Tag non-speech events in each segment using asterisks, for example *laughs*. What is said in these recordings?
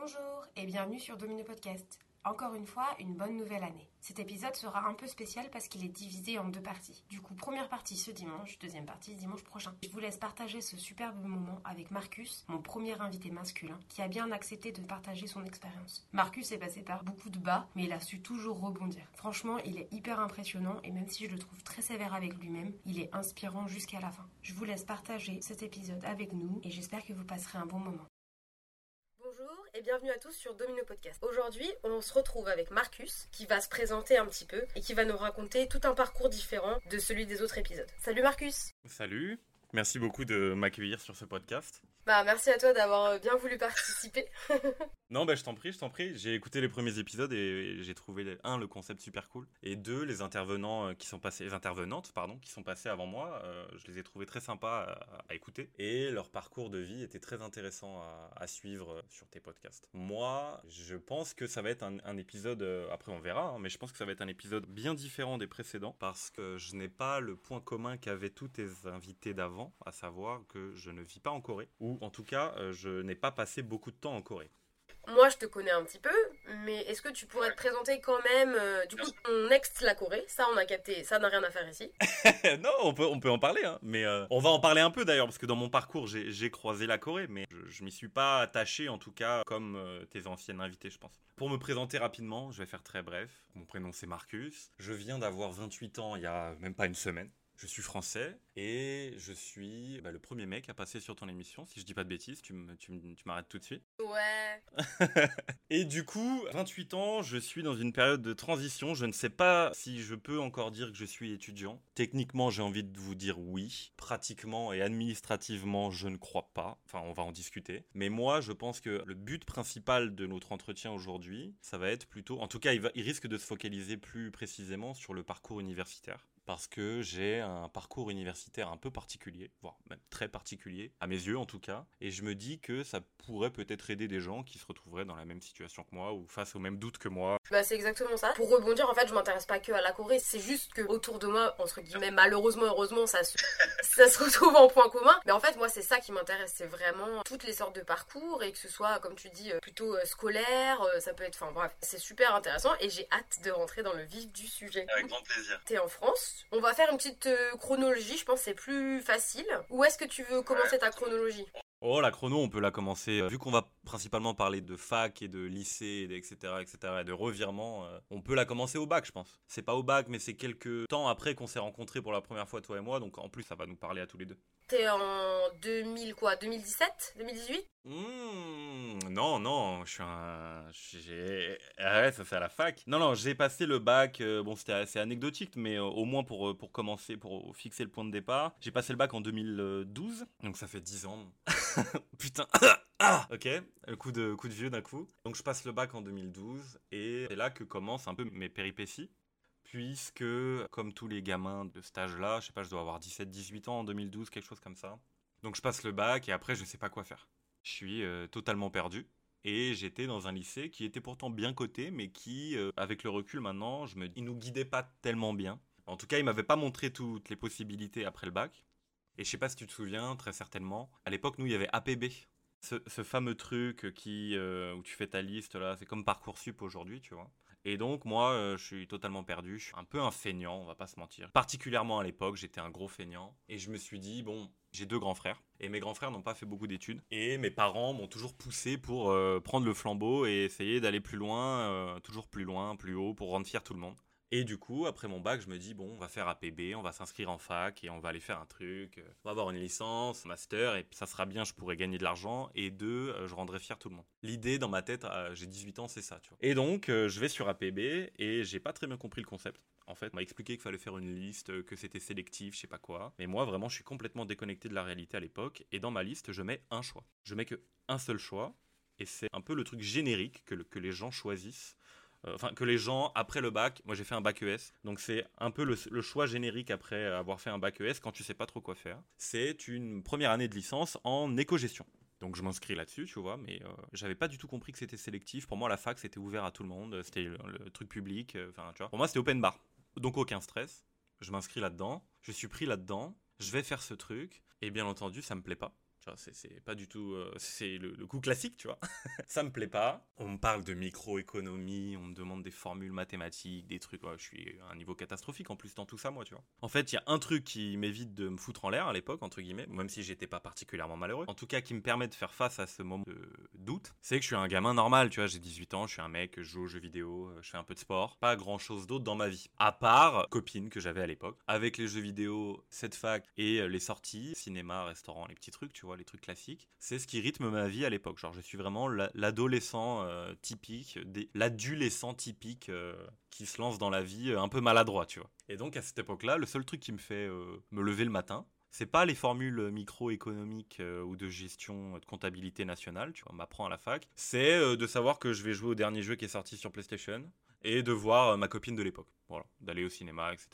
Bonjour et bienvenue sur Domino Podcast. Encore une fois, une bonne nouvelle année. Cet épisode sera un peu spécial parce qu'il est divisé en deux parties. Du coup, première partie ce dimanche, deuxième partie dimanche prochain. Je vous laisse partager ce superbe moment avec Marcus, mon premier invité masculin, qui a bien accepté de partager son expérience. Marcus est passé par beaucoup de bas, mais il a su toujours rebondir. Franchement, il est hyper impressionnant et même si je le trouve très sévère avec lui-même, il est inspirant jusqu'à la fin. Je vous laisse partager cet épisode avec nous et j'espère que vous passerez un bon moment. Et bienvenue à tous sur Domino Podcast. Aujourd'hui, on se retrouve avec Marcus qui va se présenter un petit peu et qui va nous raconter tout un parcours différent de celui des autres épisodes. Salut Marcus Salut, merci beaucoup de m'accueillir sur ce podcast. Bah merci à toi d'avoir bien voulu participer. *laughs* non, bah je t'en prie, je t'en prie. J'ai écouté les premiers épisodes et j'ai trouvé un le concept super cool et deux les intervenants euh, qui sont passés, les intervenantes pardon, qui sont passées avant moi. Euh, je les ai trouvés très sympas à, écouter et leur parcours de vie était très intéressant à, suivre sur tes podcasts. Moi, je pense que ça va être un, épisode. Euh, après, on verra, hein, mais je pense que ça va être un épisode bien différent des précédents parce que je n'ai pas le point commun qu'avaient tous tes invités d'avant, à savoir que je ne vis pas en Corée ou en tout cas, euh, je n'ai pas passé beaucoup de temps en Corée. Moi, je te connais un petit peu, mais est-ce que tu pourrais te présenter quand même euh, Du coup, on next la Corée, ça on a capté, ça n'a rien à faire ici. *laughs* non, on peut, on peut en parler, hein, mais euh, on va en parler un peu d'ailleurs, parce que dans mon parcours, j'ai croisé la Corée, mais je, ne m'y suis pas attaché en tout cas comme tes anciennes invitées, je pense. Pour me présenter rapidement, je vais faire très bref. Mon prénom c'est Marcus. Je viens d'avoir 28 ans il y a même pas une semaine. Je suis français et je suis bah, le premier mec à passer sur ton émission. Si je dis pas de bêtises, tu m'arrêtes tout de suite. Ouais. *laughs* et du coup, 28 ans, je suis dans une période de transition. Je ne sais pas si je peux encore dire que je suis étudiant. Techniquement, j'ai envie de vous dire oui. Pratiquement et administrativement, je ne crois pas. Enfin, on va en discuter. Mais moi, je pense que le but principal de notre entretien aujourd'hui, ça va être plutôt, en tout cas, il, va, il risque de se focaliser plus précisément sur le parcours universitaire parce que j'ai un parcours universitaire un peu particulier, voire même très particulier, à mes yeux en tout cas, et je me dis que ça pourrait peut-être aider des gens qui se retrouveraient dans la même situation que moi ou face aux mêmes doutes que moi. Bah c'est exactement ça. Pour rebondir, en fait, je m'intéresse pas que à la Corée, c'est juste que autour de moi, entre guillemets, malheureusement, heureusement, ça se, *laughs* ça se retrouve en point commun. Mais en fait, moi, c'est ça qui m'intéresse, c'est vraiment toutes les sortes de parcours et que ce soit, comme tu dis, euh, plutôt euh, scolaire, euh, ça peut être, enfin bref, c'est super intéressant et j'ai hâte de rentrer dans le vif du sujet. Avec grand plaisir. T'es en France, on va faire une petite chronologie, je pense c'est plus facile. Où est-ce que tu veux commencer ta chronologie? Oh, la chrono, on peut la commencer. Euh, vu qu'on va principalement parler de fac et de lycée, etc., etc., et de revirement, euh, on peut la commencer au bac, je pense. C'est pas au bac, mais c'est quelques temps après qu'on s'est rencontrés pour la première fois, toi et moi, donc en plus, ça va nous parler à tous les deux. T'es en 2000 quoi 2017 2018 mmh, Non, non, je suis un... J'ai... Ah ça c'est à la fac. Non, non, j'ai passé le bac, euh, bon c'était assez anecdotique, mais euh, au moins pour, euh, pour commencer, pour fixer le point de départ. J'ai passé le bac en 2012, donc ça fait 10 ans. *laughs* Putain *coughs* ah Ok, un coup de, coup de vieux d'un coup. Donc je passe le bac en 2012, et c'est là que commencent un peu mes péripéties puisque, comme tous les gamins de cet âge-là, je sais pas, je dois avoir 17-18 ans en 2012, quelque chose comme ça. Donc je passe le bac et après je sais pas quoi faire. Je suis euh, totalement perdu. Et j'étais dans un lycée qui était pourtant bien coté, mais qui, euh, avec le recul maintenant, je me, il nous guidait pas tellement bien. En tout cas, il m'avait pas montré toutes les possibilités après le bac. Et je sais pas si tu te souviens, très certainement, à l'époque, nous, il y avait APB. Ce, fameux truc qui, euh, où tu fais ta liste, là, c'est comme Parcoursup aujourd'hui, tu vois. Et donc, moi, je suis totalement perdu. Je suis un peu un feignant, on va pas se mentir. Particulièrement à l'époque, j'étais un gros feignant. Et je me suis dit, bon, j'ai deux grands frères. Et mes grands frères n'ont pas fait beaucoup d'études. Et mes parents m'ont toujours poussé pour euh, prendre le flambeau et essayer d'aller plus loin, euh, toujours plus loin, plus haut, pour rendre fier tout le monde. Et du coup, après mon bac, je me dis, bon, on va faire APB, on va s'inscrire en fac et on va aller faire un truc. Euh, on va avoir une licence, master, et ça sera bien, je pourrai gagner de l'argent. Et deux, euh, je rendrai fier tout le monde. L'idée dans ma tête, euh, j'ai 18 ans, c'est ça, tu vois. Et donc, je vais sur APB et j'ai pas très bien compris le concept. En fait, on m'a expliqué qu'il fallait faire une liste, que c'était sélectif, je sais pas quoi. Mais moi, vraiment, je suis complètement déconnecté de la réalité à l'époque. Et dans ma liste, je mets un choix. Je mets que un seul choix. Et c'est un peu le truc générique que, les gens choisissent enfin que les gens après le bac, moi j'ai fait un bac ES, donc c'est un peu le, choix générique après avoir fait un bac ES quand tu sais pas trop quoi faire. C'est une première année de licence en éco-gestion. Donc je m'inscris là-dessus, tu vois, mais euh, j'avais pas du tout compris que c'était sélectif. Pour moi, la fac c'était ouvert à tout le monde, c'était le, truc public, euh, enfin tu vois. Pour moi, c'était open bar, donc aucun stress. Je m'inscris là-dedans, je suis pris là-dedans, je vais faire ce truc, et bien entendu, ça me plaît pas c'est pas du tout. Euh, c'est le, coup classique, tu vois. *laughs* ça me plaît pas. On me parle de microéconomie, on me demande des formules mathématiques, des trucs. je suis à un niveau catastrophique en plus dans tout ça, moi, tu vois. En fait, il y a un truc qui m'évite de me foutre en l'air à l'époque, entre guillemets, même si j'étais pas particulièrement malheureux. En tout cas, qui me permet de faire face à ce moment de doute, c'est que je suis un gamin normal, tu vois. J'ai 18 ans, je suis un mec, je joue aux jeux vidéo, euh, je fais un peu de sport. Pas grand chose d'autre dans ma vie. À part copine que j'avais à l'époque. Avec les jeux vidéo, cette fac et euh, les sorties, cinéma, restaurant, les petits trucs, tu vois, les trucs classiques. C'est ce qui rythme ma vie à l'époque. Genre, je suis vraiment l'adolescent euh, typique, l'adolescent typique euh, qui se lance dans la vie un peu maladroit, tu vois. Et donc, à cette époque-là, le seul truc qui me fait me lever le matin, c'est pas les formules microéconomiques ou de gestion de comptabilité nationale, tu vois, à la fac. C'est de savoir que je vais jouer au dernier jeu qui est sorti sur PlayStation, et de voir euh, ma copine de l'époque. Voilà, d'aller au cinéma, etc.,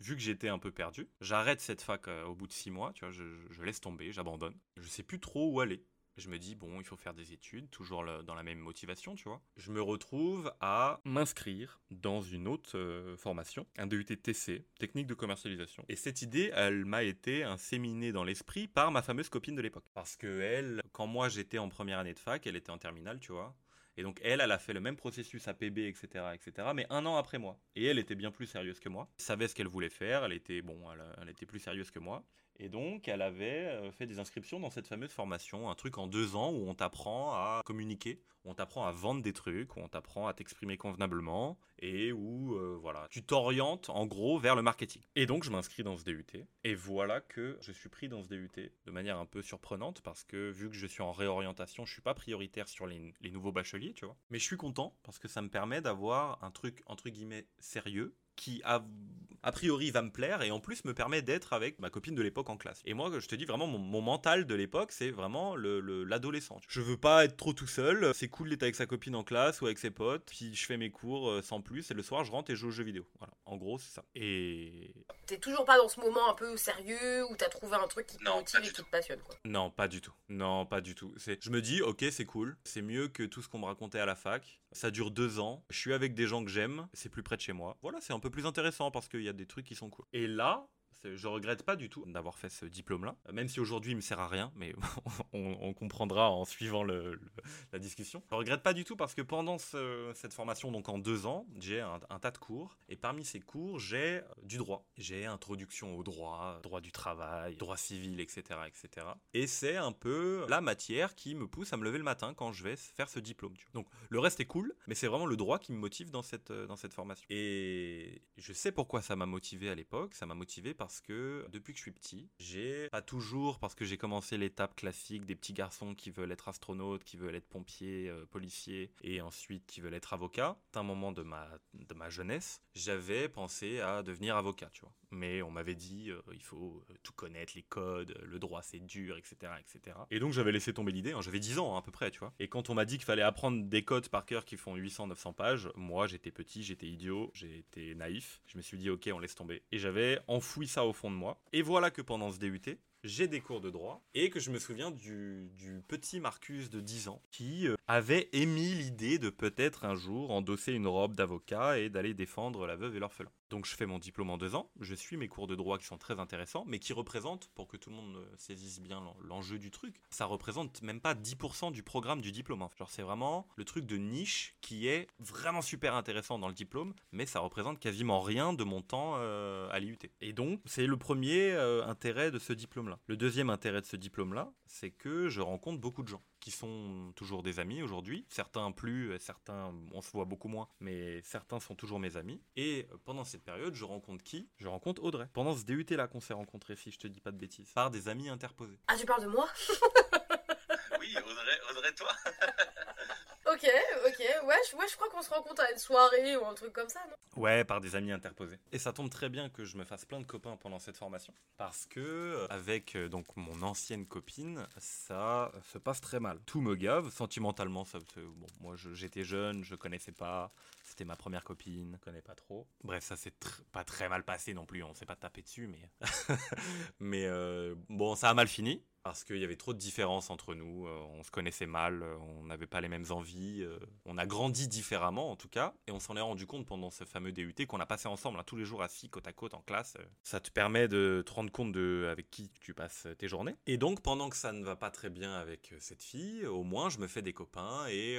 Vu que j'étais un peu perdu, j'arrête cette fac euh, au bout de six mois, tu vois, je, laisse tomber, j'abandonne. Je sais plus trop où aller. Je me dis, bon, il faut faire des études, toujours dans la même motivation, tu vois. Je me retrouve à m'inscrire dans une autre euh, formation, un DUT TC, technique de commercialisation. Et cette idée, elle m'a été inséminée dans l'esprit par ma fameuse copine de l'époque. Parce que elle, quand moi j'étais en première année de fac, elle était en terminale, tu vois. Et donc elle, elle a fait le même processus APB, etc., etc., mais un an après moi. Et elle était bien plus sérieuse que moi, elle savait ce qu'elle voulait faire, elle était, bon, elle, était plus sérieuse que moi. Et donc, elle avait euh, fait des inscriptions dans cette fameuse formation, un truc en deux ans où on t'apprend à communiquer, on t'apprend à vendre des trucs, on t'apprend à t'exprimer convenablement et où euh, voilà, tu t'orientes en gros vers le marketing. Et donc, je m'inscris dans ce DUT et voilà que je suis pris dans ce DUT de manière un peu surprenante parce que vu que je suis en réorientation, je suis pas prioritaire sur les, les nouveaux bacheliers, tu vois. Mais je suis content parce que ça me permet d'avoir un truc entre guillemets sérieux qui a, priori va me plaire et en plus me permet d'être avec ma copine de l'époque en classe. Et moi, je te dis vraiment, mon, mental de l'époque, c'est vraiment l'adolescent. Le, je veux pas être trop tout seul, c'est cool d'être avec sa copine en classe ou avec ses potes, puis je fais mes cours euh, sans plus et le soir je rentre et je joue aux jeux vidéo. Voilà, en gros, c'est ça. Et. T'es toujours pas dans ce moment un peu sérieux où t'as trouvé un truc qui te motive et qui te passionne, quoi. Non, pas du tout. Non, pas du tout. Je me dis, ok, c'est cool, c'est mieux que tout ce qu'on me racontait à la fac. Ça dure deux ans. Je suis avec des gens que j'aime. C'est plus près de chez moi. Voilà, c'est un peu plus intéressant parce qu'il y a des trucs qui sont cool. Et là, je regrette pas du tout d'avoir fait ce diplôme-là, même si aujourd'hui il me sert à rien, mais *laughs* on, comprendra en suivant la discussion. Je regrette pas du tout parce que pendant cette formation, donc en deux ans, j'ai un, tas de cours, et parmi ces cours, j'ai euh, du droit. J'ai introduction au droit, droit du travail, droit civil, etc., etc. Et c'est un peu la matière qui me pousse à me lever le matin quand je vais faire ce diplôme. Donc le reste est cool, mais c'est vraiment le droit qui me motive dans cette, euh, dans cette formation. Et je sais pourquoi ça m'a motivé à l'époque. Ça m'a motivé parce parce que depuis que je suis petit, j'ai pas toujours parce que j'ai commencé l'étape classique des petits garçons qui veulent être astronautes, qui veulent être pompiers, euh, policiers et ensuite qui veulent être avocats. À un moment de ma de ma jeunesse, j'avais pensé à devenir avocat, tu vois. Mais on m'avait dit euh, il faut euh, tout connaître les codes, le droit c'est dur, etc., etc. Et donc j'avais laissé tomber l'idée. Hein. j'avais 10 ans hein, à peu près, tu vois. Et quand on m'a dit qu'il fallait apprendre des codes par cœur qui font 800-900 pages, moi j'étais petit, j'étais idiot, j'étais naïf. Je me suis dit ok on laisse tomber. Et j'avais enfoui ça au fond de moi. Et voilà que pendant ce DUT, j'ai des cours de droit et que je me souviens du, petit Marcus de 10 ans qui euh, avait émis l'idée de peut-être un jour endosser une robe d'avocat et d'aller défendre la veuve et l'orphelin. Donc je fais mon diplôme en deux ans, je suis mes cours de droit qui sont très intéressants, mais qui représentent, pour que tout le monde saisisse bien l'enjeu du truc, ça représente même pas 10% du programme du diplôme. Hein. Genre c'est vraiment le truc de niche qui est vraiment super intéressant dans le diplôme, mais ça représente quasiment rien de mon temps euh, à l'IUT. Et donc c'est le premier euh, intérêt de ce diplôme-là. Le deuxième intérêt de ce diplôme-là, c'est que je rencontre beaucoup de gens qui sont toujours des amis aujourd'hui. Certains plus, certains on se voit beaucoup moins, mais certains sont toujours mes amis. Et pendant cette période, je rencontre qui? Je rencontre Audrey. Pendant ce DUT là qu'on s'est rencontré, si je te dis pas de bêtises, par des amis interposés. Ah, tu parles de moi *laughs* Oui, Audrey, Audrey, toi Ok, ok, ouais, je, ouais, je crois qu'on se rencontre à une soirée ou un truc comme ça, non? Ouais, par des amis interposés. Et ça tombe très bien que je me fasse plein de copains pendant cette formation, parce que euh, avec euh, donc mon ancienne copine, ça se passe très mal. Tout me gave, sentimentalement, ça, moi j'étais jeune, je connaissais pas, c'était ma première copine, je connais pas trop. Bref, ça s'est pas très mal passé non plus, on s'est pas tapé dessus, mais *laughs* mais euh, bon, ça a mal fini. Parce qu'il y avait trop de différences entre nous, euh, on se connaissait mal, euh, on n'avait pas les mêmes envies, euh, on a grandi différemment en tout cas, et on s'en est rendu compte pendant ce fameux DUT qu'on a passé ensemble hein, tous les jours assis côte à côte en classe. Ça te permet de te rendre compte de avec qui tu passes tes journées. Et donc pendant que ça ne va pas très bien avec cette fille, au moins je me fais des copains et,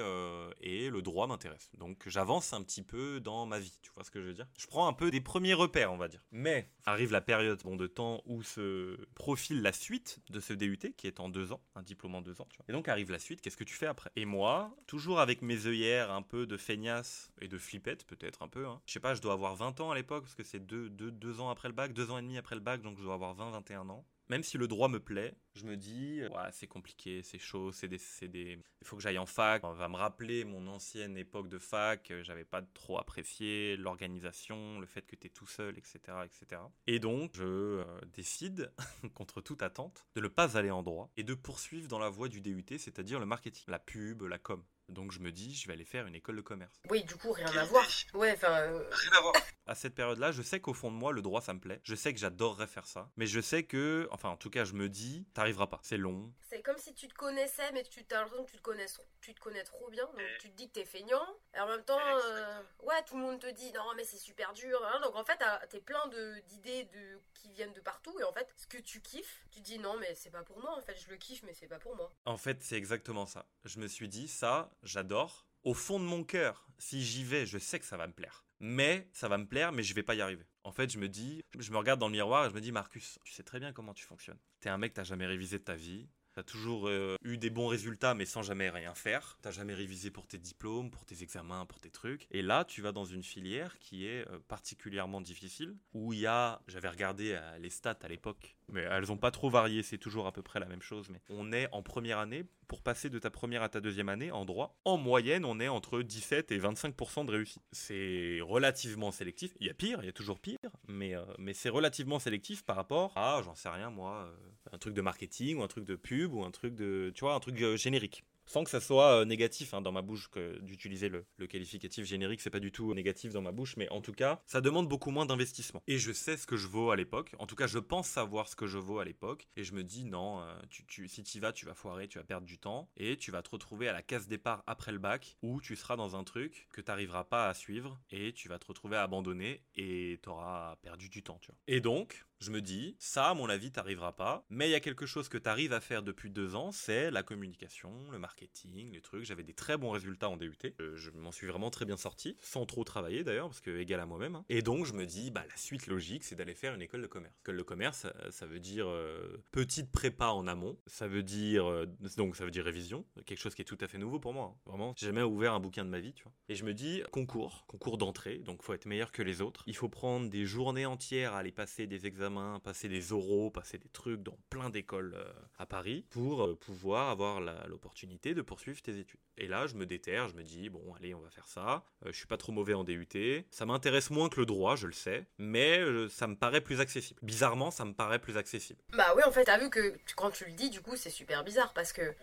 et le droit m'intéresse. Donc j'avance un petit peu dans ma vie, tu vois ce que je veux dire? Je prends un peu des premiers repères, on va dire. Mais arrive la période bon, de temps où se profile la suite de ce DUT qui est en deux ans, un diplôme en deux ans. Et donc arrive la suite, qu'est-ce que tu fais après? Et moi, toujours avec mes œillères un peu de feignasse et de flippette, peut-être un peu. Hein. Je sais pas, je dois avoir 20 ans à l'époque, parce que c'est deux, deux, deux ans après le bac, deux ans et demi après le bac, donc je dois avoir 20, 21 ans même si le droit me plaît, je me dis, ouais, c'est compliqué, c'est chaud, c'est des, des, il faut que j'aille en fac. On va me rappeler mon ancienne époque de fac, j'avais pas trop apprécié l'organisation, le fait que tu es tout seul, etc., etc. Et donc, je euh, décide, *laughs* contre toute attente, de ne pas aller en droit et de poursuivre dans la voie du DUT, c'est-à-dire le marketing, la pub, la com. Donc je me dis, je vais aller faire une école de commerce. Oui, du coup, rien à voir. Ouais, enfin. Euh, rien à voir. À cette période-là, je sais qu'au fond de moi, le droit, ça me plaît. Je sais que j'adorerais faire ça. Mais je sais que, enfin, en tout cas, je me dis, t'arriveras pas. C'est long. C'est comme si tu te connaissais, mais tu as l'impression que tu te connais, tu te connais trop bien. Donc tu te dis que t'es feignant. Et en même temps, euh, ouais, tout le monde te dit, non, mais c'est super dur. Hein. Donc en fait, t'es plein d'idées de, qui viennent de partout. Et en fait, ce que tu kiffes, tu dis, non, mais c'est pas pour moi. En fait, je le kiffe, mais c'est pas pour moi. En fait, c'est exactement ça. Je me suis dit, ça, j'adore. Au fond de mon cœur, si j'y vais, je sais que ça va me plaire. Mais ça va me plaire, mais je vais pas y arriver. En fait, je me dis, je me regarde dans le miroir et je me dis, Marcus, tu sais très bien comment tu fonctionnes. T'es un mec, t'as jamais révisé de ta vie. T'as toujours euh, eu des bons résultats, mais sans jamais rien faire. T'as jamais révisé pour tes diplômes, pour tes examens, pour tes trucs. Et là, tu vas dans une filière qui est euh, particulièrement difficile, où il y a, j'avais regardé euh, les stats à l'époque, mais elles n'ont pas trop varié, c'est toujours à peu près la même chose. Mais on est en première année, pour passer de ta première à ta deuxième année en droit, en moyenne, on est entre 17 et 25% de réussite. C'est relativement sélectif. Il y a pire, il y a toujours pire, mais, mais c'est relativement sélectif par rapport à, j'en sais rien moi, un truc de marketing ou un truc de pub ou un truc de, tu vois, un truc euh, générique sans que ça soit euh, négatif hein, dans ma bouche d'utiliser le, qualificatif générique c'est pas du tout négatif dans ma bouche mais en tout cas ça demande beaucoup moins d'investissement. Et je sais ce que je vaux à l'époque. En tout cas je pense savoir ce que je vaux à l'époque. Et je me dis non euh, si tu y vas tu vas foirer tu vas perdre du temps. Et tu vas te retrouver à la case départ après le bac où tu seras dans un truc que tu n'arriveras pas à suivre. Et tu vas te retrouver à abandonner et tu auras perdu du temps tu vois. et donc je me dis, ça, à mon avis, t'arrivera pas. Mais il y a quelque chose que tu arrives à faire depuis deux ans, c'est la communication, le marketing, les trucs. J'avais des très bons résultats en DUT. Euh, je m'en suis vraiment très bien sorti, sans trop travailler d'ailleurs, parce que égal à moi-même. Hein. Et donc, je me dis, bah, la suite logique, c'est d'aller faire une école de commerce. École de commerce, ça, veut dire euh, petite prépa en amont. Ça veut dire, euh, donc, ça veut dire révision. Quelque chose qui est tout à fait nouveau pour moi. Hein. Vraiment, j'ai jamais ouvert un bouquin de ma vie, tu vois. Et je me dis, concours, concours d'entrée. Donc, faut être meilleur que les autres. Il faut prendre des journées entières à aller passer des examens passer des oraux, passer des trucs dans plein d'écoles euh, à Paris pour euh, pouvoir avoir l'opportunité de poursuivre tes études. Et là, je me déterre, je me dis, bon, allez, on va faire ça. Euh, je suis pas trop mauvais en DUT. Ça m'intéresse moins que le droit, je le sais, mais ça me paraît plus accessible. Bizarrement, ça me paraît plus accessible. Bah oui, en fait, t'as vu que quand tu le dis, du coup, c'est super bizarre parce que.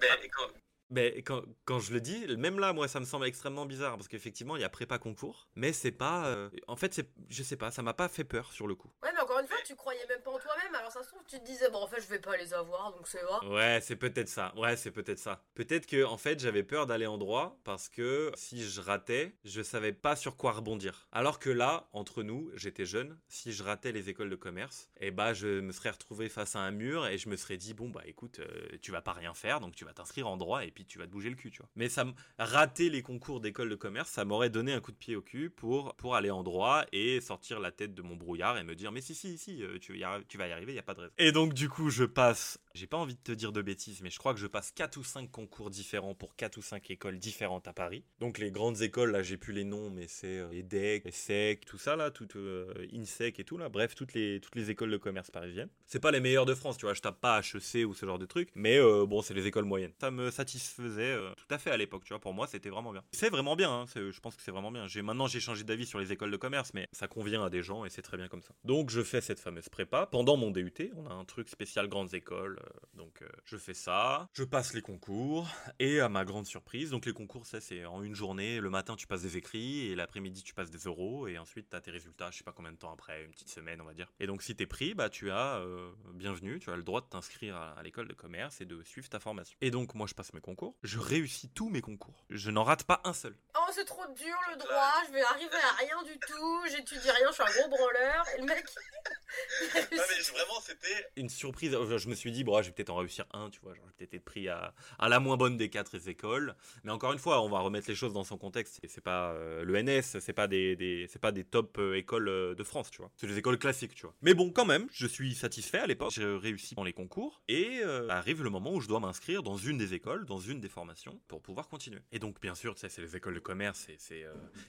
Mais quand, quand, je le dis, même là, moi, ça me semble extrêmement bizarre parce qu'effectivement, il y a prépa concours, mais c'est pas. en fait, c'est, je sais pas, ça m'a pas fait peur sur le coup. Ouais, encore une fois, tu croyais même pas en toi-même, alors ça se trouve, tu te disais, bon, en fait, je vais pas les avoir, donc c'est vrai. Ouais, c'est peut-être ça. Ouais, c'est peut-être ça. Peut-être que, en fait, j'avais peur d'aller en droit parce que si je ratais, je savais pas sur quoi rebondir. Alors que là, entre nous, j'étais jeune, si je ratais les écoles de commerce, et eh bah, je me serais retrouvé face à un mur et je me serais dit, bon, bah, écoute, euh, tu vas pas rien faire, donc tu vas t'inscrire en droit et puis tu vas te bouger le cul, tu vois. Mais ça rater les concours d'école de commerce, ça m'aurait donné un coup de pied au cul pour, pour aller en droit et sortir la tête de mon brouillard et me dire, mais si, si, si, euh, tu, vas y arriver, il y a pas de raison. Et donc, du coup, je passe, j'ai pas envie de te dire de bêtises, mais je crois que je passe 4 ou 5 concours différents pour 4 ou 5 écoles différentes à Paris. Donc, les grandes écoles, là, j'ai plus les noms, mais c'est euh, EDEC, ESSEC, tout ça, là, tout euh, INSEC et tout, là. Bref, toutes les, toutes les écoles de commerce parisiennes. C'est pas les meilleures de France, tu vois, je tape pas HEC ou ce genre de truc, mais euh, bon, c'est les écoles moyennes. Ça me satisfaisait tout à fait à l'époque, tu vois, pour moi, c'était vraiment bien. C'est vraiment bien, hein, je pense que c'est vraiment bien. Maintenant, j'ai changé d'avis sur les écoles de commerce, mais ça convient à des gens et c'est très bien comme ça. Donc, je fais cette fameuse prépa pendant mon DUT. On a un truc spécial grandes écoles, euh, donc euh, je fais ça. Je passe les concours et à ma grande surprise, donc les concours, ça c'est en une journée. Le matin, tu passes des écrits et l'après-midi, tu passes des euros et ensuite tu as tes résultats. Je sais pas combien de temps après, une petite semaine, on va dire. Et donc si t'es pris, bah tu as euh, bienvenue, tu as le droit de t'inscrire à, à l'école de commerce et de suivre ta formation. Et donc moi, je passe mes concours. Je réussis tous mes concours. Je n'en rate pas un seul. Oh, c'est trop dur le droit, je vais arriver à rien du tout, j'étudie rien, je suis un gros branleur. Et le mec. Non mais vraiment c'était une surprise. Je me suis dit bon, je vais peut-être en réussir un, tu vois, j'ai peut-être été pris à, à la moins bonne des quatre écoles. Mais encore une fois, on va remettre les choses dans son contexte. C'est pas euh, le NS, c'est pas des, c'est pas des top euh, écoles euh, de France, tu vois. C'est des écoles classiques, tu vois. Mais bon, quand même, je suis satisfait à l'époque. J'ai réussi dans les concours et euh, arrive le moment où je dois m'inscrire dans une des écoles, dans une des formations pour pouvoir continuer. Et donc bien sûr, tu sais, c'est les écoles de commerce, c'est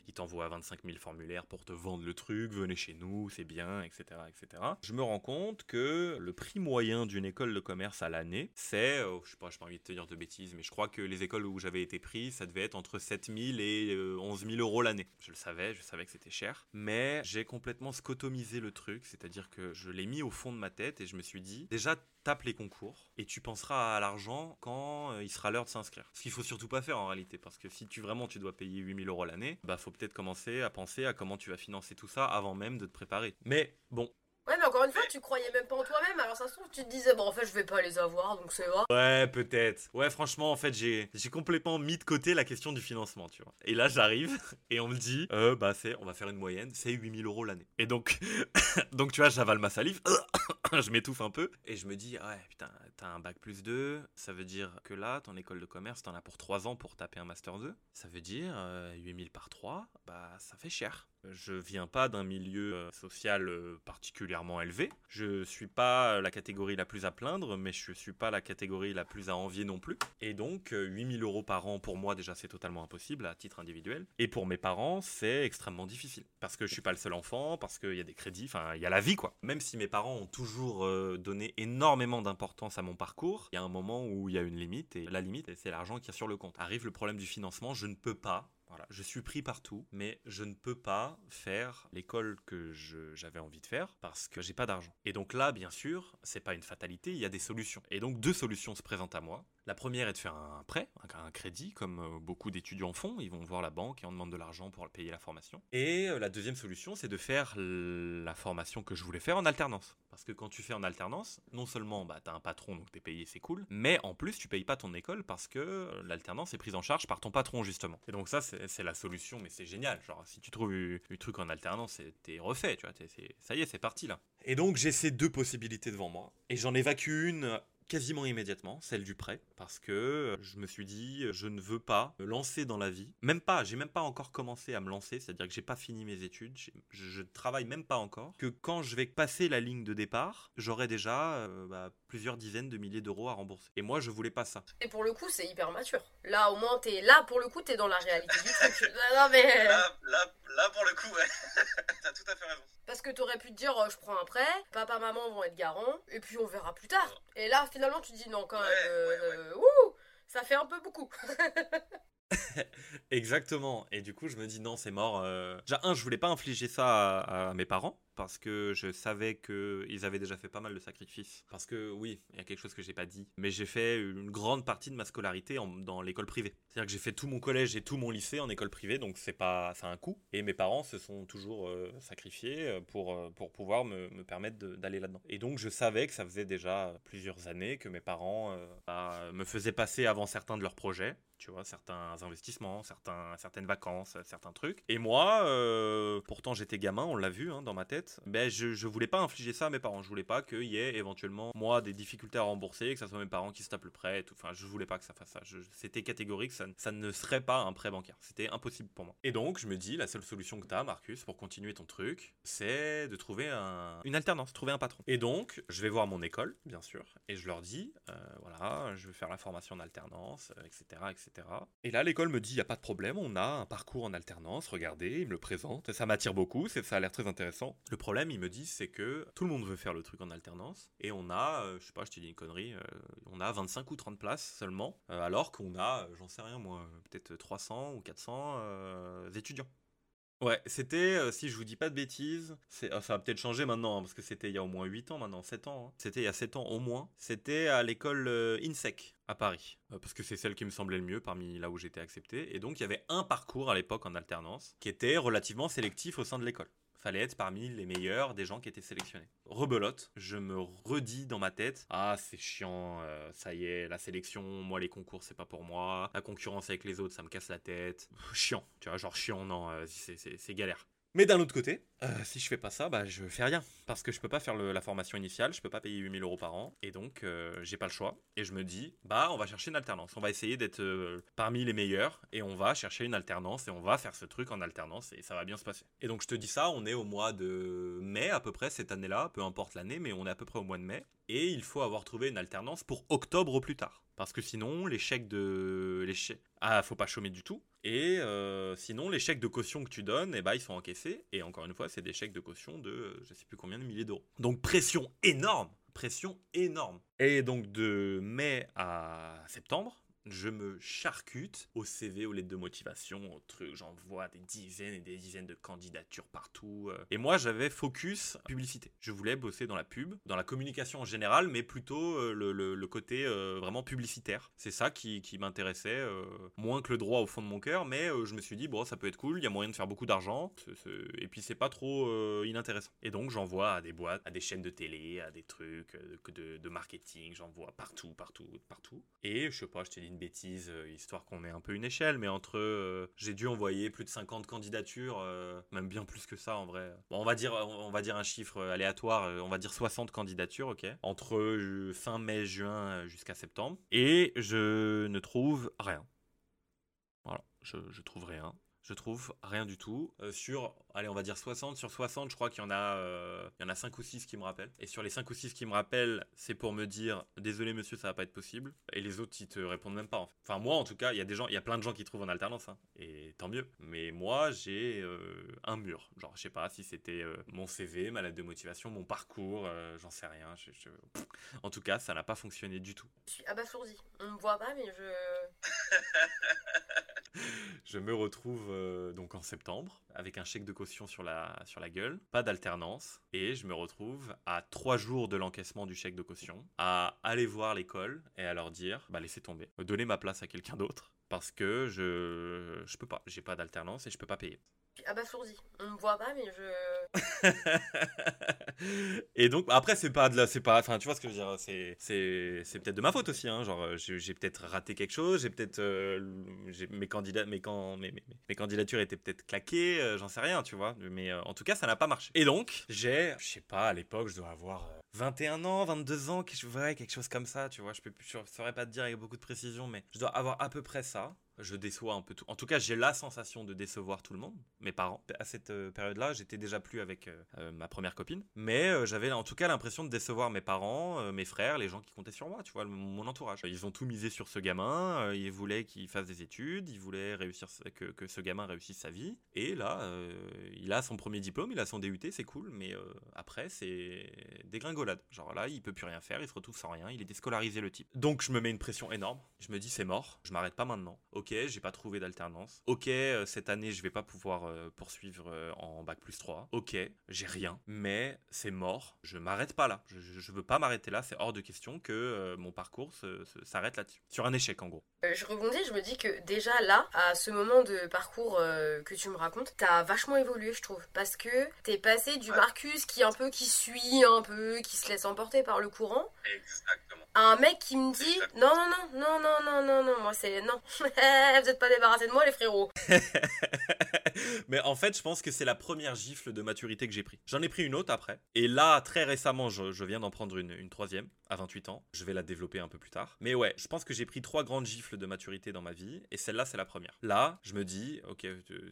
ils t'envoient 25 000 formulaires pour te vendre le truc, venez chez nous, c'est bien, etc., etc. Je me rends compte que le prix moyen d'une école de commerce à l'année, c'est, euh, je sais pas, je pas envie de te dire de bêtises, mais je crois que les écoles où j'avais été pris, ça devait être entre 7 000 et euh, 11 000 euros l'année. Je le savais, je savais que c'était cher, mais j'ai complètement scotomisé le truc, c'est-à-dire que je l'ai mis au fond de ma tête et je me suis dit, déjà tape les concours et tu penseras à l'argent quand euh, il sera l'heure de s'inscrire. Ce qu'il faut surtout pas faire en réalité, parce que si tu vraiment tu dois payer 8000 euros l'année, bah faut peut-être commencer à penser à comment tu vas financer tout ça avant même de te préparer. Mais bon, Ouais, mais encore une fois, tu croyais même pas en toi-même, alors ça se trouve, tu te disais, bon, en fait, je vais pas les avoir, donc c'est vrai. Ouais, peut-être. Ouais, franchement, en fait, j'ai j'ai complètement mis de côté la question du financement, tu vois. Et là, j'arrive et on me dit, euh, bah, c'est, on va faire une moyenne, c'est 8000 euros l'année. Et donc, *laughs* donc, tu vois, j'avale ma salive, *coughs* je m'étouffe un peu et je me dis, ouais, putain, t'as un bac plus 2, ça veut dire que là, ton école de commerce, t'en as pour 3 ans pour taper un master 2. Ça veut dire euh, 8000 par 3, bah, ça fait cher. Je viens pas d'un milieu euh, social euh, particulièrement élevé. Je suis pas la catégorie la plus à plaindre, mais je suis pas la catégorie la plus à envier non plus. Et donc, euh, 8000 euros par an, pour moi, déjà, c'est totalement impossible à titre individuel. Et pour mes parents, c'est extrêmement difficile. Parce que je suis pas le seul enfant, parce qu'il y a des crédits, enfin, il y a la vie, quoi. Même si mes parents ont toujours euh, donné énormément d'importance à mon parcours, il y a un moment où il y a une limite, et la limite, c'est l'argent qu'il y a sur le compte. Arrive le problème du financement, je ne peux pas je suis pris partout, mais je ne peux pas faire l'école que j'avais envie de faire parce que j'ai pas d'argent. Et donc là, bien sûr, c'est pas une fatalité, il y a des solutions. Et donc deux solutions se présentent à moi. La première est de faire un prêt, un, crédit, comme euh, beaucoup d'étudiants font. Ils vont voir la banque et on demande de l'argent pour payer la formation. Et euh, la deuxième solution, c'est de faire la formation que je voulais faire en alternance. Parce que quand tu fais en alternance, non seulement bah, tu as un patron, donc tu es payé, c'est cool, mais en plus tu payes pas ton école parce que euh, l'alternance est prise en charge par ton patron, justement. Et donc ça, c'est la solution, mais c'est génial. Genre, si tu trouves le truc en alternance, t'es refait, tu vois. ça y est, c'est parti là. Et donc j'ai ces deux possibilités devant moi. Et j'en évacue une quasiment immédiatement, celle du prêt, parce que euh, je me suis dit, euh, je ne veux pas me lancer dans la vie. Même pas, j'ai même pas encore commencé à me lancer, c'est-à-dire que j'ai pas fini mes études, je, je travaille même pas encore. Que quand je vais passer la ligne de départ, j'aurai déjà euh, bah, plusieurs dizaines de milliers d'euros à rembourser. Et moi, je voulais pas ça. Et pour le coup, c'est hyper mature. Là, au moins, t'es là, pour le coup, t'es dans la réalité du truc. *laughs* non, mais. là, là, pour le coup, ouais. *laughs* t'as tout à fait raison. Parce que t'aurais pu te dire, euh, je prends un prêt, papa, maman vont être garants, et puis on verra plus tard. Et là, finalement, tu te dis, non, quand même, euh, ouais, ouais. euh, ouh, ça fait un peu beaucoup. *laughs* Exactement. Et du coup, je me dis non, c'est mort. euh. Déjà, un, je voulais pas infliger ça à, à mes parents parce que je savais que ils avaient déjà fait pas mal de sacrifices. Parce que oui, il y a quelque chose que j'ai pas dit, mais j'ai fait une grande partie de ma scolarité dans l'école privée. C'est-à-dire que j'ai fait tout mon collège et tout mon lycée en école privée, donc c'est pas, ça a un coût. Et mes parents se sont toujours euh, sacrifiés euh, pour euh, pour pouvoir me, me permettre d'aller là-dedans. Et donc je savais que ça faisait déjà plusieurs années que mes parents bah, me faisaient passer avant certains de leurs projets tu vois, certains investissements, certains, certaines vacances, certains trucs. Et moi, pourtant j'étais gamin, on l'a vu hein, dans ma tête, ben je, je voulais pas infliger ça à mes parents. Je voulais pas qu'il y ait éventuellement, moi, des difficultés à rembourser, que ça soit mes parents qui se tapent le prêt et tout. Enfin, je voulais pas que ça fasse ça. C'était catégorique, ça, ça ne serait pas un prêt bancaire. C'était impossible pour moi. Et donc, je me dis, la seule solution que tu as, Marcus, pour continuer ton truc, c'est de trouver un- une alternance, trouver un patron. Et donc, je vais voir mon école, bien sûr, et je leur dis, euh, voilà, je veux faire la formation en alternance, euh, etc., etc. Et là, l'école me dit, il n'y a pas de problème, on a un parcours en alternance, regardez, il me le présente, ça m'attire beaucoup, ça a l'air très intéressant. Le problème, il me dit, c'est que tout le monde veut faire le truc en alternance, et on a, euh, je sais pas, je te dis une connerie, euh, on a 25 ou 30 places seulement, euh, alors qu'on a, j'en sais rien moi, peut-être 300 ou 400 euh, étudiants. Ouais, c'était, si je vous dis pas de bêtises, ah, ça va peut-être changer maintenant, hein, parce que c'était il y a au moins 8 ans maintenant, 7 ans. hein. C'était il y a 7 ans au moins. C'était à l'école INSEC à Paris, parce que c'est celle qui me semblait le mieux parmi là où j'étais accepté. Et donc il y avait un parcours à l'époque en alternance qui était relativement sélectif au sein de l'école. Fallait être parmi les meilleurs des gens qui étaient sélectionnés. Rebelote, je me redis dans ma tête Ah, c'est chiant, euh, ça y est, la sélection, moi les concours c'est pas pour moi, la concurrence avec les autres ça me casse la tête. Chiant, tu vois, genre chiant, non, euh, c'est galère. Mais d'un autre côté, euh, si je fais pas ça, bah je fais rien. Parce que je peux pas faire la formation initiale, je peux pas payer 8000 euros par an. Et donc, euh, j'ai pas le choix. Et je me dis, bah on va chercher une alternance. On va essayer d'être euh, parmi les meilleurs. Et on va chercher une alternance. Et on va faire ce truc en alternance. Et ça va bien se passer. Et donc, je te dis ça, on est au mois de mai à peu près cette année-là. Peu importe l'année, mais on est à peu près au mois de mai. Et il faut avoir trouvé une alternance pour octobre au plus tard. Parce que sinon, chèques de. Chèques... Ah, faut pas chômer du tout. Et euh, sinon, les chèques de caution que tu donnes, eh ben, ils sont encaissés. Et encore une fois, c'est des chèques de caution de euh, je sais plus combien de milliers d'euros. Donc pression énorme. Pression énorme. Et donc de mai à septembre, je me charcute au CV, aux lettres de motivation, au truc. J'envoie des dizaines et des dizaines de candidatures partout. euh. Et moi, j'avais focus publicité. Je voulais bosser dans la pub, dans la communication en général, mais plutôt euh, le, côté euh, vraiment publicitaire. C'est ça qui, m'intéressait, moins que le droit au fond de mon cœur, mais je me suis dit, bon, ça peut être cool, il y a moyen de faire beaucoup d'argent, et puis c'est pas trop inintéressant. Et donc, j'envoie à des boîtes, à des chaînes de télé, à des trucs de, de marketing, j'envoie partout, partout, partout. Et je sais pas, je te dis une bêtise, euh, histoire qu'on ait un peu une échelle, mais entre. euh, j'ai dû envoyer plus de 50 candidatures, euh, même bien plus que ça en vrai. Bon, on va dire, on va dire un chiffre aléatoire, on va dire 60 candidatures, ok Entre fin mai, juin jusqu'à septembre. Et je ne trouve rien. Voilà, je, je trouve rien. Je trouve rien du tout. Euh, sur, allez, on va dire 60. Sur 60, je crois qu'il y en a, euh, il y en a 5 ou 6 qui me rappellent. Et sur les 5 ou 6 qui me rappellent, c'est pour me dire, désolé monsieur, ça va pas être possible. Et les autres, ils te répondent même pas. en fait. Enfin, moi, en tout cas, il y a des gens, il y a plein de gens qui trouvent en alternance. hein. et tant mieux. Mais moi, j'ai euh, un mur. Genre, je sais pas si c'était mon CV, ma lettre de motivation, mon parcours, j'en sais rien. Je- je- pff. En tout cas, ça n'a pas fonctionné du tout. Je suis abasourdie. On me voit pas, mais je. *laughs* Je me retrouve euh, donc en septembre avec un chèque de caution sur la, gueule, pas d'alternance, et je me retrouve à trois jours de l'encaissement du chèque de caution à aller voir l'école et à leur dire bah laissez tomber, donner ma place à quelqu'un d'autre parce que je je peux pas, j'ai pas d'alternance et je peux pas payer. Je suis abasourdie. On me voit pas, mais je. *laughs* et donc après c'est pas de la c'est pas enfin tu vois ce que je veux dire c'est c'est c'est peut-être de ma faute aussi hein genre euh, j'ai peut-être raté quelque chose j'ai peut-être euh, mes mes, mes, candidatures étaient peut-être claquées euh, j'en sais rien tu vois mais en tout cas ça n'a pas marché et donc j'ai je sais pas à l'époque je dois avoir euh, 21 ans 22 ans quelque, chose comme ça tu vois je je saurais pas te dire avec beaucoup de précision mais je dois avoir à peu près ça je déçois un peu tout. En tout cas, j'ai la sensation de décevoir tout le monde, mes parents. À cette euh, période-là, j'étais déjà plus avec euh, euh, ma première copine, mais j'avais en tout cas l'impression de décevoir mes parents, mes frères, les gens qui comptaient sur moi, tu vois, mon entourage. Ils ont tout misé sur ce gamin, ils voulaient qu'il fasse des études, ils voulaient réussir que, que ce gamin réussisse sa vie, et là, il a son premier diplôme, il a son DUT, c'est cool, mais après, c'est dégringolade. Genre là, il peut plus rien faire, il se retrouve sans rien, il est déscolarisé le type. Donc je me mets une pression énorme, je me dis c'est mort, je m'arrête pas maintenant. Ok, j'ai pas trouvé d'alternance. Ok, euh, cette année, je vais pas pouvoir euh, poursuivre euh, en bac plus 3. Ok, j'ai rien, mais c'est mort, je m'arrête pas là. Je, je- je veux pas m'arrêter là, c'est hors de question que euh, mon parcours s'arrête là-dessus. Sur un échec en gros. Euh, je rebondis, je me dis que déjà là, à ce moment de parcours euh, que tu me racontes, t'as vachement évolué, je trouve. Parce que t'es passé du Marcus qui un peu qui suit un peu, qui se laisse emporter par le courant, Exactement un mec qui me dit non non non non non non non moi c'est non. *laughs* Vous êtes pas débarrassé de moi les frérots. *laughs* Mais en fait je pense que c'est la première gifle de maturité que j'ai pris. J'en ai pris une autre après. Et là très récemment je, je viens d'en prendre une, une, troisième à 28 ans. Je vais la développer un peu plus tard. Mais ouais je pense que j'ai pris trois grandes gifles de maturité dans ma vie. Et celle-là c'est la première. Là je me dis ok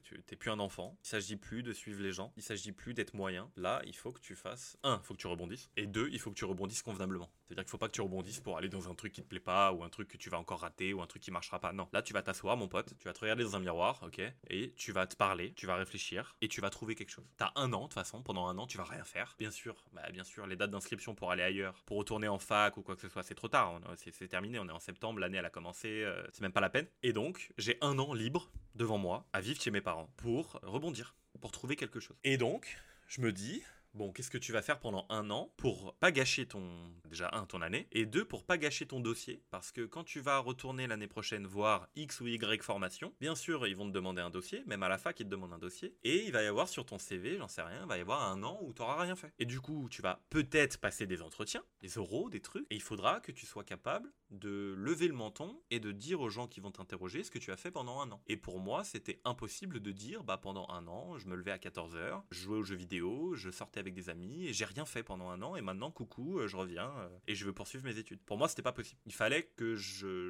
tu t'es plus un enfant. Il s'agit plus de suivre les gens. Il s'agit plus d'être moyen. Là il faut que tu fasses un il faut que tu rebondisses. Et deux il faut que tu rebondisses convenablement. C'est-à-dire qu'il faut pas que tu rebondisses pour aller dans un truc qui te plaît pas, ou un truc que tu vas encore rater, ou un truc qui marchera pas. Non. Là, tu vas t'asseoir, mon pote. Tu vas te regarder dans un miroir, ok Et tu vas te parler, tu vas réfléchir, et tu vas trouver quelque chose. T'as un an, de toute façon, pendant un an, tu vas rien faire. Bien sûr, bah, bien sûr, les dates d'inscription pour aller ailleurs, pour retourner en fac ou quoi que ce soit, c'est trop tard. C'est terminé, on est en septembre, l'année elle a commencé, euh, c'est même pas la peine. Et donc, j'ai un an libre devant moi à vivre chez mes parents pour rebondir. pour trouver quelque chose. Et donc, je me dis, Bon, qu'est-ce que tu vas faire pendant un an pour pas gâcher ton déjà un ton année et deux pour pas gâcher ton dossier? Parce que quand tu vas retourner l'année prochaine voir X ou Y formation, bien sûr ils vont te demander un dossier, même à la fac ils te demandent un dossier et il va y avoir sur ton CV, j'en sais rien, il va y avoir un an où tu n'auras rien fait. Et du coup tu vas peut-être passer des entretiens, des oraux, des trucs et il faudra que tu sois capable de lever le menton et de dire aux gens qui vont t'interroger ce que tu as fait pendant un an. Et pour moi c'était impossible de dire bah pendant un an je me levais à 14h, je jouais aux jeux vidéo, je sortais avec des amis et j'ai rien fait pendant un an et maintenant coucou euh, je reviens euh, et je veux poursuivre mes études. Pour moi c'était pas possible. Il fallait que je,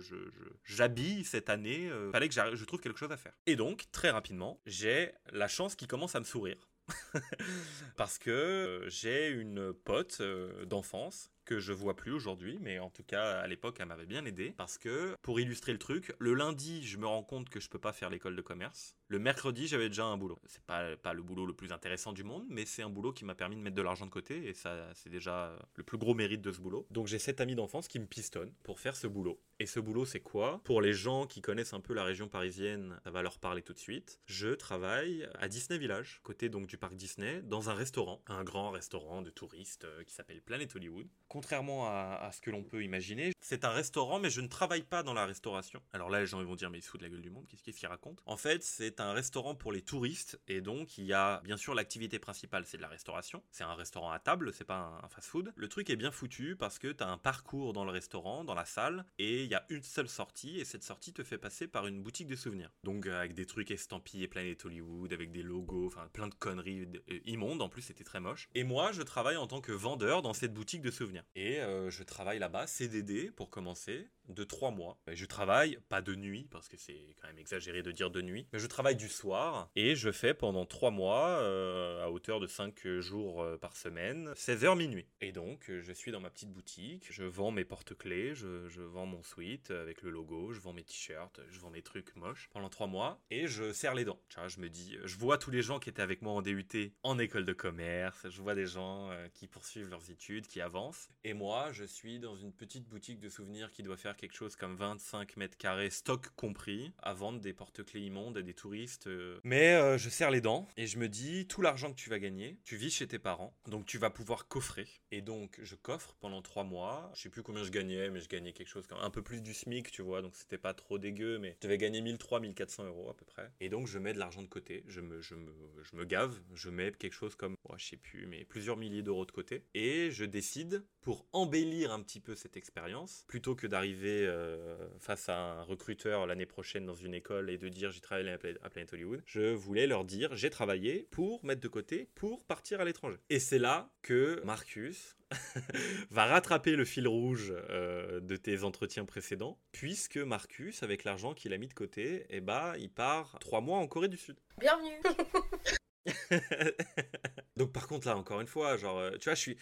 j'habille cette année, euh, il fallait que je trouve quelque chose à faire. Et donc très rapidement j'ai la chance qui commence à me sourire. *laughs* Parce que j'ai une pote d'enfance que je vois plus aujourd'hui, mais en tout cas à l'époque elle m'avait bien aidé parce que pour illustrer le truc, le lundi je me rends compte que je peux pas faire l'école de commerce. Le mercredi j'avais déjà un boulot. C'est pas pas le boulot le plus intéressant du monde, mais c'est un boulot qui m'a permis de mettre de l'argent de côté et ça c'est déjà le plus gros mérite de ce boulot. Donc j'ai cet ami d'enfance qui me pistonne pour faire ce boulot. Et ce boulot c'est quoi? Pour les gens qui connaissent un peu la région parisienne, ça va leur parler tout de suite. Je travaille à Disney Village, côté donc du parc Disney, dans un restaurant, un grand restaurant de touristes euh, qui s'appelle Planet Hollywood contrairement à, ce que l'on peut imaginer, c'est un restaurant, mais je ne travaille pas dans la restauration. Alors là, les gens vont dire, mais il se fout de la gueule du monde, qu'est-ce qu'il raconte? En fait, c'est un restaurant pour les touristes, et donc il y a bien sûr l'activité principale, c'est de la restauration. C'est un restaurant à table, c'est pas un, fast-food. Le truc est bien foutu parce que tu as un parcours dans le restaurant, dans la salle, et il y a une seule sortie, et cette sortie te fait passer par une boutique de souvenirs. Donc avec des trucs estampillés Planet Hollywood, avec des logos, enfin plein de conneries euh, immondes, en plus c'était très moche. Et moi, je travaille en tant que vendeur dans cette boutique de souvenirs. Et euh, je travaille là-bas, CDD pour commencer, de trois mois. Je travaille, pas de nuit, parce que c'est quand même exagéré de dire de nuit, mais je travaille du soir et je fais pendant trois mois, euh, à hauteur de 5 jours euh, par semaine, 16h minuit. Et donc, je suis dans ma petite boutique, je vends mes porte-clés, je, vends mon suite avec le logo, je vends mes t-shirts, je vends mes trucs moches pendant trois mois et je serre les dents. Je me dis, je vois tous les gens qui étaient avec moi en DUT en école de commerce, je vois des gens qui poursuivent leurs études, qui avancent, et moi, je suis dans une petite boutique de souvenirs qui doit faire quelque chose comme 25 mètres carrés, stock compris, à vendre des porte-clés immondes à des touristes. Euh. Mais euh, je serre les dents et je me dis, tout l'argent que tu vas gagner, tu vis chez tes parents, donc tu vas pouvoir coffrer. Et donc, je coffre pendant 3 mois. Je sais plus combien je gagnais, mais je gagnais quelque chose comme un peu plus du SMIC, tu vois, donc c'était pas trop dégueu, mais je devais gagner 1300, 1400 euros à peu près. Et donc, je mets de l'argent de côté, je me, je, me, je me gave, je mets quelque chose comme, oh, je sais plus, mais plusieurs milliers d'euros de côté. Et je décide, pour embellir un petit peu cette expérience, plutôt que d'arriver euh, face à un recruteur l'année prochaine dans une école et de dire j'ai travaillé à Planet Hollywood, je voulais leur dire j'ai travaillé pour mettre de côté pour partir à l'étranger. Et c'est là que Marcus *laughs* va rattraper le fil rouge euh, de tes entretiens précédents, puisque Marcus, avec l'argent qu'il a mis de côté, eh bah, il part trois mois en Corée du Sud. Bienvenue *laughs* *laughs* Donc par contre là encore une fois, genre euh, tu vois, je suis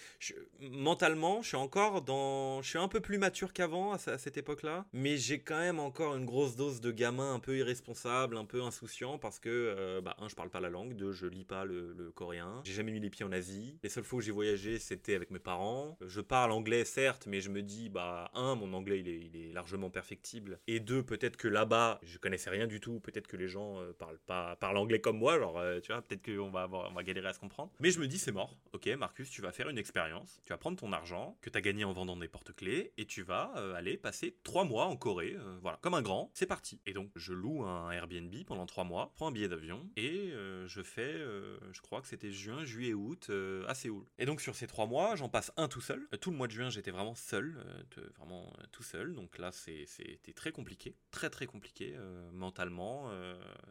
mentalement, je suis encore dans je suis un peu plus mature qu'avant à, cette époque-là, mais j'ai quand même encore une grosse dose de gamin un peu irresponsable, un peu insouciant parce que euh, bah un je parle pas la langue, deux je lis pas le, coréen, j'ai jamais mis les pieds en Asie. Les seules fois où j'ai voyagé, c'était avec mes parents. Je parle anglais certes, mais je me dis bah un mon anglais il est, largement perfectible et deux peut-être que là-bas, je connaissais rien du tout, peut-être que les gens euh, parlent pas parlent anglais comme moi, genre tu vois, peut-être on va galérer à se comprendre. Mais je me dis, c'est mort. Ok, Marcus, tu vas faire une expérience. Tu vas prendre ton argent que tu as gagné en vendant des porte-clés et tu vas euh, aller passer trois mois en Corée. Euh, voilà, comme un grand. C'est parti. Et donc, je loue un Airbnb pendant trois mois, prends un billet d'avion et euh, je fais, je crois que c'était juin, juillet, août à Séoul. Et donc, sur ces trois mois, j'en passe un tout seul. tout le mois de juin, j'étais vraiment seul, vraiment tout seul. Donc là, c'était très compliqué, très très compliqué mentalement.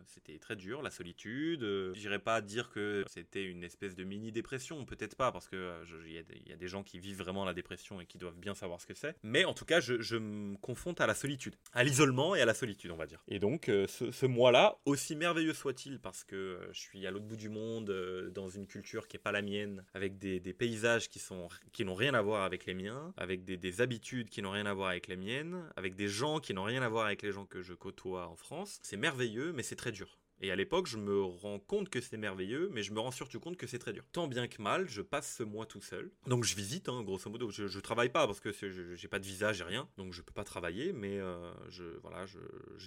c'était très dur, la solitude. J'irais pas dire que c'était une espèce de mini dépression, peut-être pas, parce que euh, il y, a des gens qui vivent vraiment la dépression et qui doivent bien savoir ce que c'est. Mais en tout cas, je, me confronte à la solitude, à l'isolement et à la solitude, on va dire. Et donc, euh, ce, mois-là, aussi merveilleux soit-il, parce que euh, je suis à l'autre bout du monde, dans une culture qui est pas la mienne, avec des, paysages qui sont qui n'ont rien à voir avec les miens, avec des habitudes qui n'ont rien à voir avec les miennes, avec des gens qui n'ont rien à voir avec les gens que je côtoie en France. C'est merveilleux, mais c'est très dur Et à l'époque, je me rends compte que c'est merveilleux, mais je me rends surtout compte que c'est très dur. Tant bien que mal, je passe ce mois tout seul. Donc je visite, hein, grosso modo. Je, je travaille pas parce que j'ai pas de visa, j'ai rien, donc je peux pas travailler, mais euh, je voilà, je,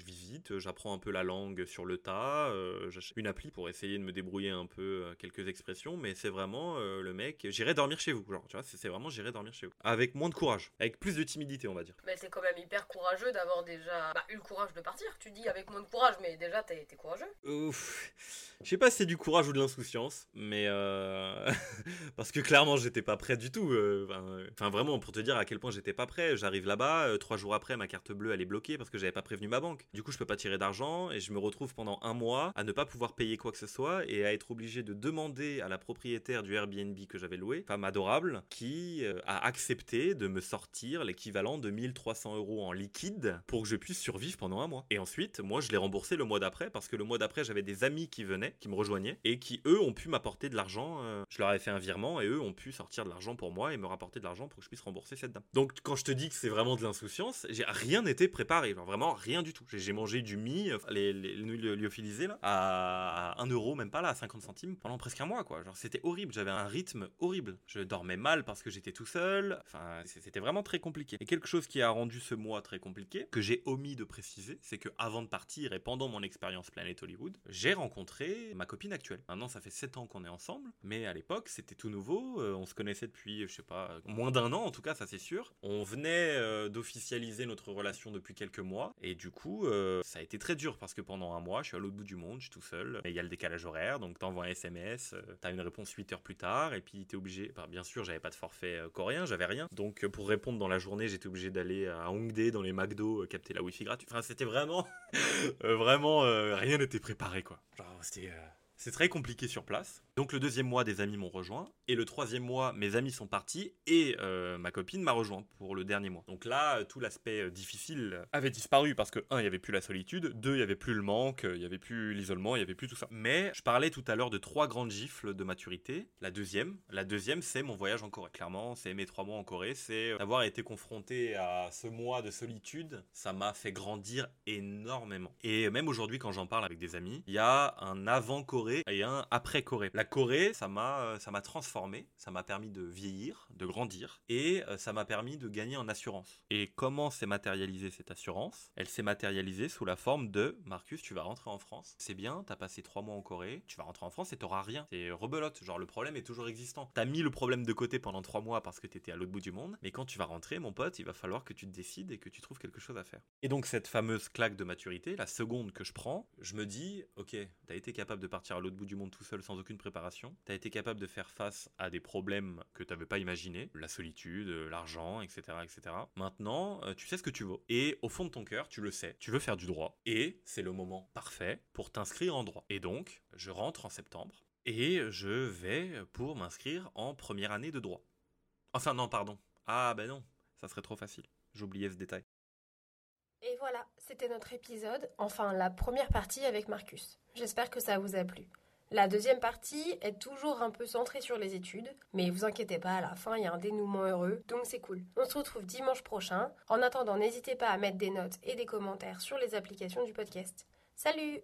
visite, j'apprends un peu la langue sur le tas. Euh, J'achète une appli pour essayer de me débrouiller un peu euh, quelques expressions, mais c'est vraiment le mec. J'irai dormir chez vous, genre, tu vois, c'est vraiment j'irai dormir chez vous, avec moins de courage, avec plus de timidité, on va dire. Mais c'est quand même hyper courageux d'avoir déjà bah, eu le courage de partir. Tu dis avec moins de courage, mais déjà t'es es courageux. Ouf. Je sais pas si c'est du courage ou de l'insouciance, mais euh... *laughs* parce que clairement j'étais pas prêt du tout. euh, Enfin, vraiment pour te dire à quel point j'étais pas prêt. J'arrive là-bas, euh, trois jours après ma carte bleue elle est bloquée parce que j'avais pas prévenu ma banque. Du coup je peux pas tirer d'argent et je me retrouve pendant un mois à ne pas pouvoir payer quoi que ce soit et à être obligé de demander à la propriétaire du Airbnb que j'avais loué, femme adorable, qui euh, a accepté de me sortir l'équivalent de 1300 euros en liquide pour que je puisse survivre pendant un mois. Et ensuite moi je l'ai remboursé le mois d'après parce que le mois d'après j'avais des amis qui venaient qui me rejoignaient et qui eux ont pu m'apporter de l'argent. euh, je leur avais fait un virement et eux ont pu sortir de l'argent pour moi et me rapporter de l'argent pour que je puisse rembourser cette dame. Donc quand je te dis que c'est vraiment de l'insouciance, j'ai rien n'était préparé, genre vraiment rien du tout. J'ai mangé du mie, euh, les, les, les nouilles lyophilisées là, à, à 1 euro même pas là, à 50 centimes pendant presque un mois quoi. Genre c'était horrible, j'avais un rythme horrible. Je dormais mal parce que j'étais tout seul. Enfin c'était vraiment très compliqué. Et quelque chose qui a rendu ce mois très compliqué, que j'ai omis de préciser, c'est que avant de partir et pendant mon expérience Planet Hollywood, j'ai rencontré ma copine actuelle. Maintenant, ça fait 7 ans qu'on est ensemble, mais à l'époque, c'était tout nouveau. Euh, on se connaissait depuis, je sais pas, moins d'un an en tout cas, ça c'est sûr. On venait euh, d'officialiser notre relation depuis quelques mois, et du coup, euh, ça a été très dur parce que pendant un mois, je suis à l'autre bout du monde, je suis tout seul, et il y a le décalage horaire, donc t'envoies un SMS, t'as une réponse 8 heures plus tard, et puis t'es obligé. Bien sûr, j'avais pas de forfait coréen, j'avais rien, donc pour répondre dans la journée, j'étais obligé d'aller à Hongdae dans les McDo, capter la Wi-Fi gratuite. Enfin, c'était vraiment, *laughs* vraiment, rien n'était préparé quoi. Genre, c'était. euh, c'est très compliqué sur place. Donc le deuxième mois, des amis m'ont rejoint. Et le troisième mois, mes amis sont partis. Et euh, ma copine m'a rejoint pour le dernier mois. Donc là, euh, tout l'aspect euh, difficile avait disparu parce que, un, il n'y avait plus la solitude. Deux, il n'y avait plus le manque. Il n'y avait plus l'isolement. Il n'y avait plus tout ça. Mais je parlais tout à l'heure de trois grandes gifles de maturité. La deuxième, la deuxième, c'est mon voyage en Corée. Clairement, c'est mes trois mois en Corée. C'est d'avoir été confronté à ce mois de solitude. Ça m'a fait grandir énormément. Et même aujourd'hui, quand j'en parle avec des amis, il y a un avant Et un après Corée. La Corée, ça m'a, euh, ça m'a transformé, ça m'a permis de vieillir, de grandir, et euh, ça m'a permis de gagner en assurance. Et comment s'est matérialisée cette assurance? Elle s'est matérialisée sous la forme de Marcus, tu vas rentrer en France. C'est bien, t'as passé trois mois en Corée, tu vas rentrer en France et t'auras rien. C'est rebelote, genre le problème est toujours existant. T'as mis le problème de côté pendant trois mois parce que t'étais à l'autre bout du monde, mais quand tu vas rentrer, mon pote, il va falloir que tu te décides et que tu trouves quelque chose à faire. Et donc cette fameuse claque de maturité, la seconde que je prends, je me dis, ok, t'as été capable de partir à l'autre bout du monde tout seul sans aucune préparation, t'as été capable de faire face à des problèmes que t'avais pas imaginés, la solitude, euh, l'argent, etc., etc. Maintenant, euh, tu sais ce que tu veux. Et au fond de ton cœur, tu le sais, tu veux faire du droit. Et c'est le moment parfait pour t'inscrire en droit. Et donc, je rentre en septembre et je vais pour m'inscrire en première année de droit. Enfin non, pardon. Ah ben non, ça serait trop facile. J'oubliais ce détail. Et voilà, c'était notre épisode, enfin la première partie avec Marcus. J'espère que ça vous a plu. La deuxième partie est toujours un peu centrée sur les études, mais vous inquiétez pas, à la fin il y a un dénouement heureux, donc c'est cool. On se retrouve dimanche prochain. En attendant, n'hésitez pas à mettre des notes et des commentaires sur les applications du podcast. Salut